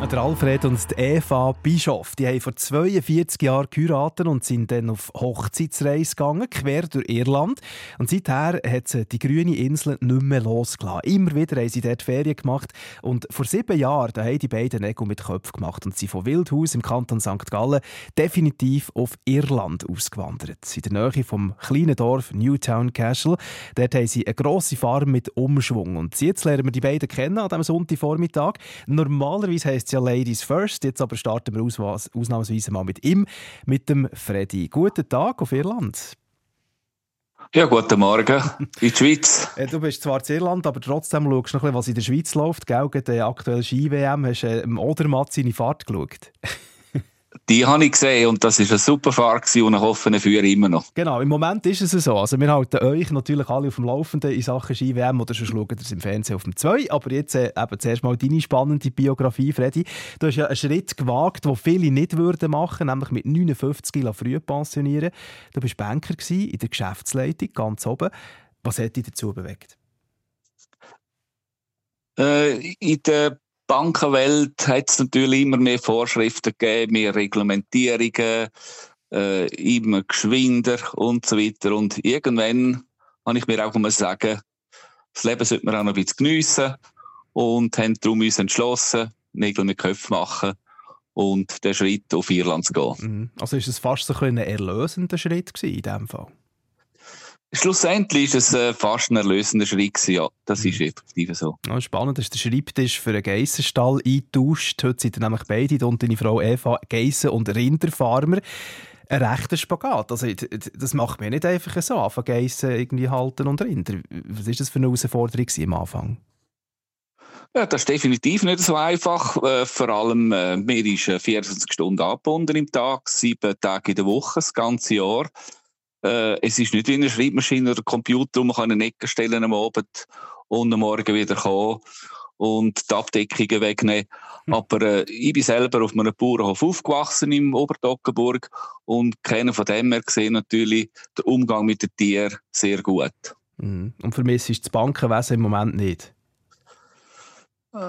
Der Alfred und die Eva Bischof die haben vor 42 Jahren geheiratet und sind dann auf Hochzeitsreise gegangen, quer durch Irland. Und seither hat sie die grüne Insel nicht mehr losgelassen. Immer wieder haben sie dort Ferien gemacht. Und vor sieben Jahren da haben die beiden Nägel mit Köpfen gemacht und sind von Wildhaus im Kanton St. Gallen definitiv auf Irland ausgewandert. In der Nähe vom kleinen Dorf Newtown Castle. Dort haben sie eine grosse Farm mit Umschwung. Und jetzt lernen wir die beiden kennen an diesem Sonntagvormittag. Normalerweise heisst ja Ladies First. Jetzt aber starten wir aus, ausnahmsweise mal mit ihm, mit dem Freddy. Guten Tag auf Irland. Ja, guten Morgen in der Schweiz. Du bist zwar in Irland, aber trotzdem schaust du noch ein bisschen, was in der Schweiz läuft. Gell, der aktuellen Ski-WM hast du äh, im Odermatt seine Fahrt geschaut. Die habe ich gesehen und das war eine super Fahrt und ich hoffe, ich führe immer noch. Genau, im Moment ist es so. Also wir halten euch natürlich alle auf dem Laufenden in Sachen Ski-WM oder schon schauen ihr im Fernsehen auf dem 2. Aber jetzt äh, eben zuerst mal deine spannende Biografie, Freddy. Du hast ja einen Schritt gewagt, den viele nicht würden machen, nämlich mit 59 früh pensionieren. Du warst Banker in der Geschäftsleitung, ganz oben. Was hat dich dazu bewegt? Äh, in der Bankenwelt hat es natürlich immer mehr Vorschriften gegeben, mehr Reglementierungen, äh, immer geschwinder und so weiter. Und irgendwann habe ich mir auch mal sagen, das Leben sollte man auch noch ein bisschen geniessen und haben darum uns entschlossen, Nägel mit Köpfen machen und den Schritt auf Irland zu gehen. Mhm. Also ist es fast so ein erlösender Schritt gewesen in diesem Fall? Schlussendlich ist es äh, fast ein erlösender Schritt ja. Das ist mhm. effektiv so. Ja, spannend, dass der Schreibtisch für einen Geissenstall eingetauscht. Heute sind nämlich beide, und deine Frau Eva, Geissen- und Rinderfarmer. Ein rechter Spagat. Also, das macht mir nicht einfach so, anfangen Geissen irgendwie halten und Rinder. Was war das für eine Herausforderung am Anfang? Ja, das ist definitiv nicht so einfach. Äh, vor allem, äh, mir ist 24 äh, Stunden abgebunden im Tag, sieben Tage in der Woche, das ganze Jahr. Äh, es ist nicht wie eine Schreibmaschine oder ein Computer, man eine Ecke stellen am Abend und am Morgen wieder kommen und die Abdeckungen wegnehmen. Hm. Aber äh, ich bin selber auf einem Bauernhof aufgewachsen im Oberdockenburg und kenne von dem her gesehen natürlich den Umgang mit den Tieren sehr gut. Mhm. Und für mich ist das Bankenwesen im Moment nicht?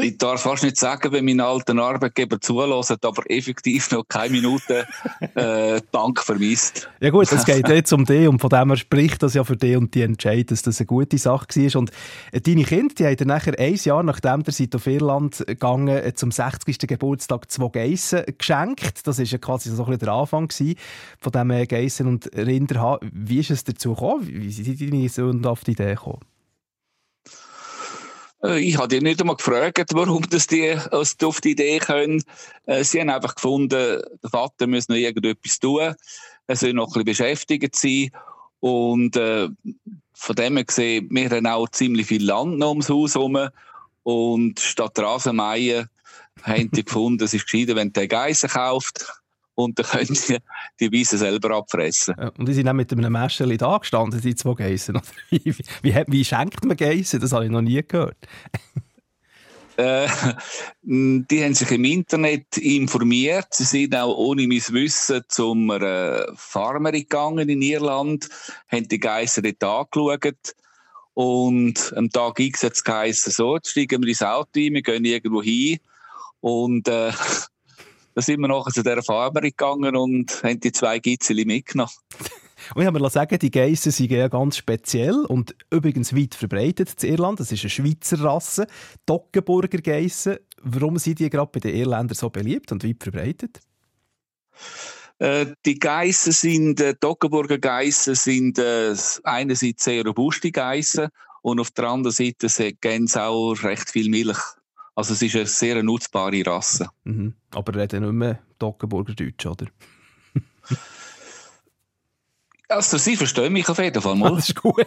Ich darf fast nicht sagen, wenn mein alter Arbeitgeber zulässt, aber effektiv noch keine Minute äh, Dank vermisst. Ja gut, es geht jetzt um dich und von dem her spricht das ja für dich und die Entscheid, dass das eine gute Sache war. Und äh, deine Kinder, die haben dir nachher ein Jahr, nachdem ihr seid auf Irland gegangen äh, zum 60. Geburtstag zwei Geissen geschenkt. Das war ja quasi so ein bisschen der Anfang von diesem äh, Geissen und Rinder. Wie ist es dazu gekommen? Wie sind deine Söhne auf die Idee gekommen? Äh, ich habe die nicht einmal gefragt, warum das die auf die Idee können. Äh, sie haben einfach gefunden, der Vater muss noch irgendetwas tun. Er soll noch ein bisschen beschäftigt sein. Und äh, von dem her gesehen, wir haben auch ziemlich viel Land noch ums Haus herum. Und statt Rasenmähen haben die gefunden, es ist gescheiter, wenn der Geissen kauft und dann können sie die Weise selber abfressen. Ja, und die sind dann mit einem Mäschchen da gestanden, die zwei Geissen. Wie, wie, wie, schenkt man Geissen? Das habe ich noch nie gehört. äh, die haben sich im Internet informiert. Sie sind auch ohne mein Wissen zum äh, Farmer gegangen in Irland, haben die Geissen dort angeschaut. Und am Tag X hat es geheißen, so, jetzt steigen wir ins Auto ein, wir gehen irgendwo hin. Und äh, da sind wir nachher zu dieser Farmer gegangen und haben die zwei Gizeli mitgenommen. Und ich habe mir sagen, die Geissen sind ja ganz speziell und übrigens weit verbreitet in Irland. Das ist eine Schweizer Rasse, Toggenburger Geissen. Warum sind die gerade bei den Irländern so beliebt und weit verbreitet? Äh, die Geissen sind, äh, Geissen sind äh, einerseits sehr robuste Geissen und auf der anderen Seite geben sie auch recht viel Milch. Also es ist eine sehr nutzbare Rasse. Mhm. Aber reden nicht mehr Toggenburger Deutsch, oder? Also, Sie verstehen mich auf jeden Fall mal. Das ist gut.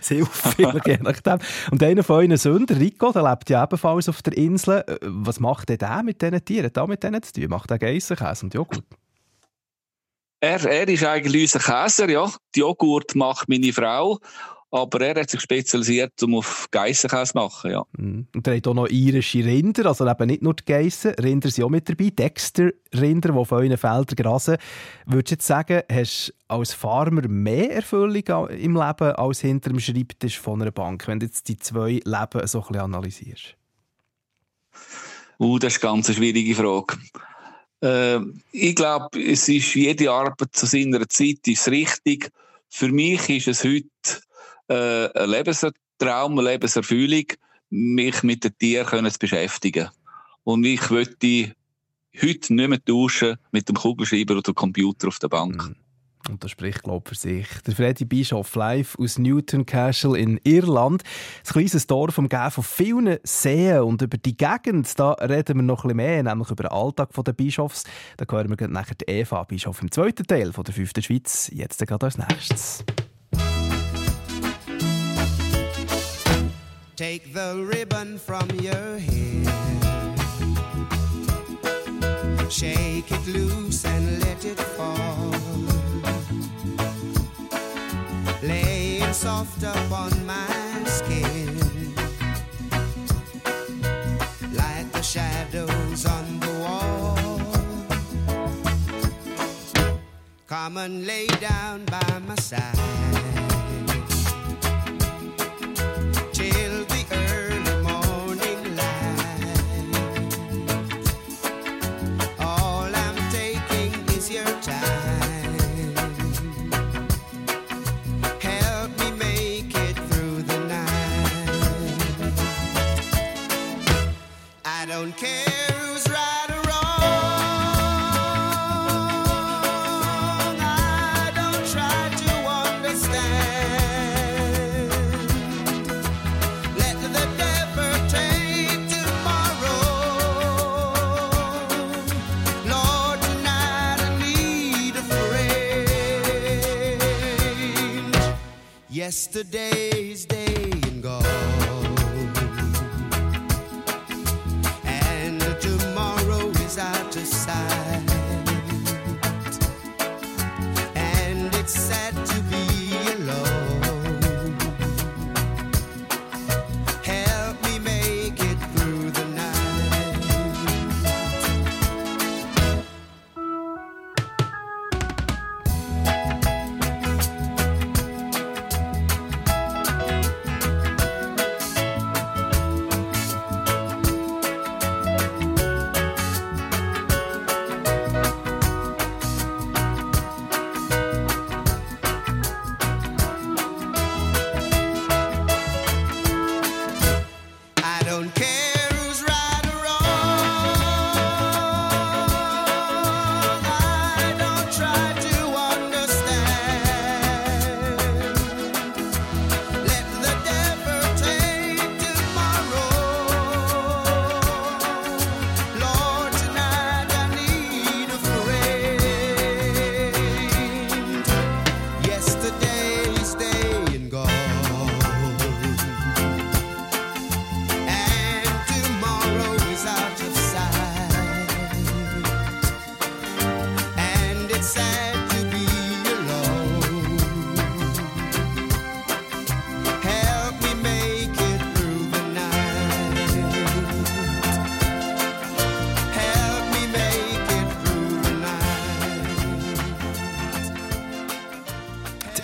Sehr viel, je nachdem. Und einer von euren Söhnen, Rico, der lebt ja ebenfalls auf der Insel. Äh, was macht der mit diesen Tieren? Da mit denen zu tun? Macht der Geissenkäse und Joghurt? Er, er ist eigentlich unser Käser, ja. Die Joghurt macht meine Frau. Aber er hat sich spezialisiert, um auf Geissenkäse zu machen, ja. Mhm. Und er hat auch noch irische Rinder, also eben nicht nur die Geissen. Rinder sind auch mit dabei. Dexter-Rinder, die auf euren Feldern grasen. Würdest du jetzt sagen, hast du als Farmer mehr Erfüllung im Leben als hinter dem Schreibtisch von einer Bank, wenn du jetzt die zwei Leben so ein bisschen analysierst? Uh, das ist eine ganz schwierige Frage. Äh, ich glaube, es ist jede Arbeit zu seiner Zeit ist richtig. Für mich ist es heute äh, ein Lebenstraum, eine Lebenserfüllung, mich mit den Tieren zu beschäftigen. Und ich möchte heute nicht mehr tauschen mit dem Kugelschreiber oder dem Computer auf der Bank. Mhm. Und das spricht, glaube ich, für sich. Der Freddy Bischof live aus Newton Castle in Irland. Ein kleines Dorf umgeben von vielen Seen. Und über die Gegend da reden wir noch ein bisschen mehr, nämlich über den Alltag der Bischofs. Da hören wir nachher die Eva Bischof im zweiten Teil von der fünften Schweiz. Jetzt gerade als nächstes. Take the ribbon from your hair. Shake it loose and let it fall. Laying soft upon my skin. Like the shadows on the wall. Come and lay down by my side. Yesterday's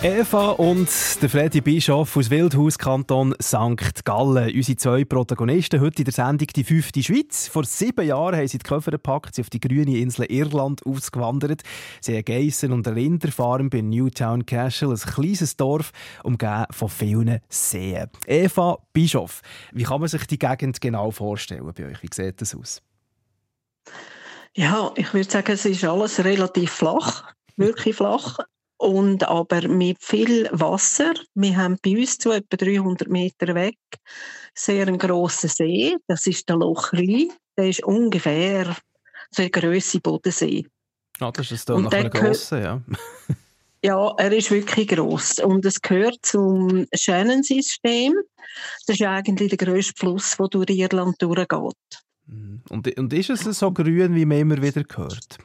Eva und der Freddy Bischof aus Wildhaus, Kanton St. Gallen. Unsere zwei Protagonisten heute in der Sendung «Die fünfte Schweiz». Vor sieben Jahren haben sie die Koffer gepackt, sie auf die grüne Insel Irland ausgewandert. Sie haben Geissen und Rinderfarm bei Newtown Castle, ein kleines Dorf, umgeben von vielen Seen. Eva Bischof, wie kann man sich die Gegend genau vorstellen bei euch? Wie sieht das aus? Ja, ich würde sagen, es ist alles relativ flach, wirklich flach und aber mit viel Wasser. Wir haben bei uns zu etwa 300 Meter weg sehr einen grossen See. Das ist der Lochri. Der ist ungefähr so eine Grösse Bodensee. Ah, das ist dann noch ein grosser, ja. ja, er ist wirklich gross und es gehört zum Shannon-System. Das ist eigentlich der grösste Fluss, der durch Irland durchgeht. Mhm. Und, und ist es so grün, wie man immer wieder hört?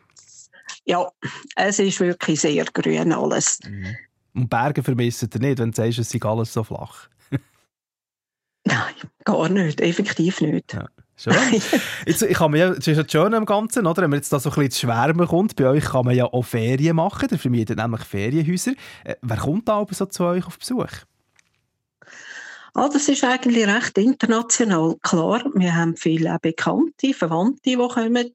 Ja, es ist wirklich sehr grün alles. Mhm. Und Berge vermissen ihr nicht, wenn du sagst, es ist alles so flach? Nein, gar nicht, effektiv nicht. Ja. Schön. Jetzt, ich kann ja, das ist ja schön am Ganzen, oder? wenn man jetzt da so ein bisschen ins Schwärmen kommt. Bei euch kann man ja auch Ferien machen, ihr vermietet nämlich Ferienhäuser. Äh, wer kommt da aber so zu euch auf Besuch? Ah, das ist eigentlich recht international. Klar, wir haben viele Bekannte, Verwandte, die kommen.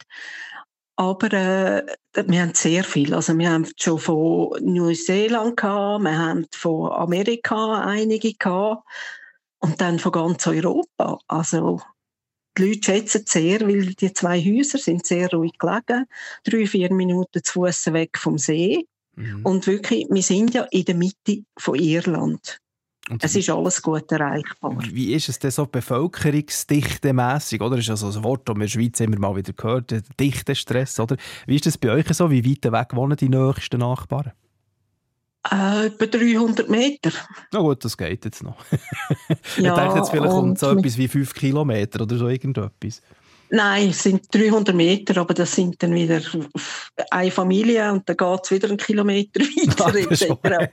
Aber äh, wir haben sehr viel. Also wir haben schon von Neuseeland gehabt, wir haben von Amerika einige gehabt und dann von ganz Europa. Also die Leute schätzen es sehr, weil die zwei Häuser sind sehr ruhig gelegen, drei, vier Minuten zu Fuß weg vom See. Mhm. Und wirklich, wir sind ja in der Mitte von Irland. Und es ist alles gut erreichbar. Wie ist es denn so bevölkerungsdichtemässig? Oder ist das also ein Wort, das wir in der Schweiz immer mal wieder gehört, dichter Stress, oder? Wie ist das bei euch so? Wie weit weg wohnen die nächsten Nachbarn? Äh, etwa 300 Meter. Na gut, das geht jetzt noch. ich ja, dachte jetzt vielleicht kommt so etwas wie 5 Kilometer oder so irgendetwas. Nein, es sind 300 Meter, aber das sind dann wieder eine Familie und dann geht es wieder einen Kilometer weiter etc.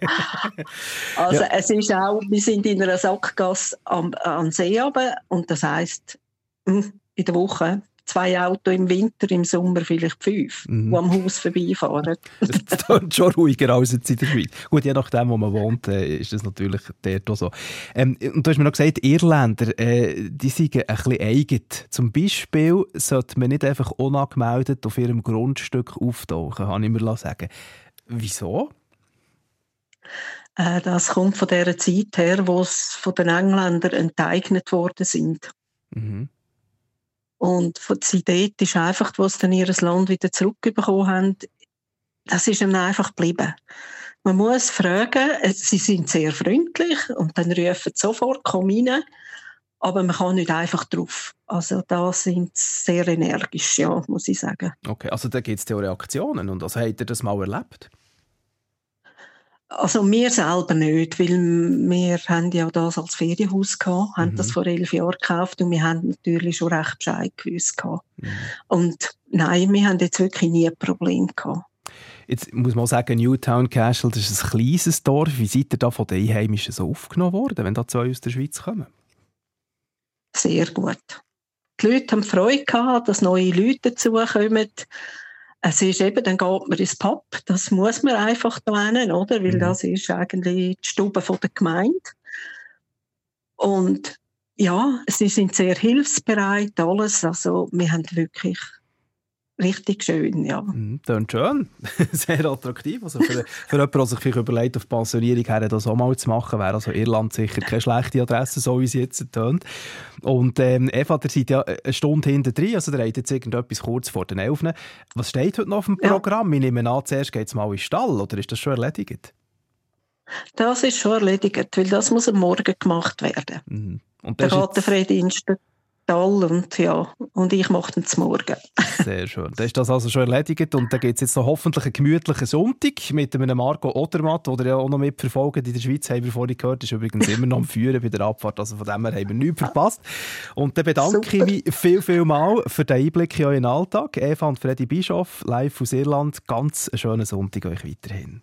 also ja. es ist auch, wir sind in einer Sackgasse am, am See runter, und das heisst, hm, in der Woche zwei Autos im Winter, im Sommer vielleicht fünf, mhm. die am Haus vorbeifahren. das ist schon ruhiger als jetzt in der Schweiz. Gut, je nachdem, wo man wohnt, äh, ist das natürlich dort auch so. Ähm, und du hast mir noch gesagt, Irländer, äh, die sind ein bisschen eigen. Zum Beispiel sollte man nicht einfach unangemeldet auf ihrem Grundstück auftauchen, kann ich mir sagen. Wieso? Äh, das kommt von der Zeit her, wo es von den Engländern enteignet worden sind. Mhm. Und von Idee ist einfach, sie dann ihr Land wieder zurückbekommen haben, das ist ihnen einfach geblieben. Man muss fragen, sie sind sehr freundlich und dann rufen sie sofort, komm rein. Aber man kann nicht einfach drauf. Also da sind sie sehr energisch, ja, muss ich sagen. Okay, also da gibt es ja Reaktionen. Und also habt ihr das mal erlebt? Also wir selber nicht, weil wir haben ja das als Ferienhaus gehabt, haben mhm. das vor elf Jahren gekauft und wir haben natürlich schon recht Bescheid gewusst gehabt. Mhm. Und nein, wir haben jetzt wirklich nie ein Problem gehabt. Jetzt muss man sagen, Newtown Castle, das ist ein kleines Dorf. Wie seid ihr da von den Einheimischen so aufgenommen worden, wenn da zwei aus der Schweiz kommen? Sehr gut. Die Leute haben Freude gehabt, dass neue Leute dazukommen es ist eben, dann geht man ins Pub, das muss man einfach da hin, oder? Weil mhm. das ist eigentlich die Stube von der Gemeinde. Und ja, sie sind sehr hilfsbereit, alles. Also, wir haben wirklich richtig schön, ja. Mhm, schön. Sehr attraktiv. Also für, für jemanden, der sich vielleicht überlegt, auf Pensionierung her das auch mal zu machen, wäre also Irland sicher keine schlechte Adresse, so wie sie jetzt tönt. Und ähm, Eva, ihr seid ja eine Stunde hinter drin, also ihr habt jetzt irgendetwas kurz vor den Elfen. Was steht heute noch auf dem Programm? Ja. Ich nehme an, zuerst geht es mal in den Stall, oder ist das schon erledigt? Das ist schon erledigt, weil das muss am Morgen gemacht werden. Mhm. Und der geht der Freidienst toll und ja, und ich mache dann zum Morgen. Sehr schön. Dann ist das also schon erledigt und dann gibt es jetzt noch hoffentlich einen gemütlichen Sonntag mit einem Marco Odermatt, den ihr ja auch noch mitverfolgt in der Schweiz, haben wir vorhin gehört, ist übrigens immer noch am Führen bei der Abfahrt, also von dem her haben wir nichts verpasst. Und dann bedanke Super. ich mich viel, viel mal für den Einblick in euren Alltag. Eva und Freddy Bischoff, live aus Irland. Ganz einen schönen Sonntag euch weiterhin.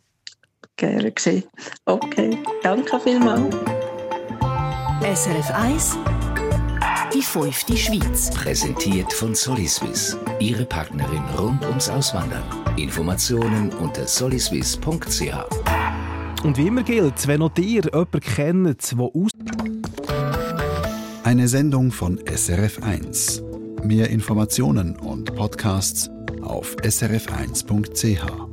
Gerne gesehen. Okay, danke vielmals. SRF 1 die fünfte Schweiz. Präsentiert von Soliswiss. Ihre Partnerin rund ums Auswandern. Informationen unter soliswiss.ch. Und wie immer gilt, wenn auch ihr jemanden kennt, der aus. Eine Sendung von SRF1. Mehr Informationen und Podcasts auf srf1.ch.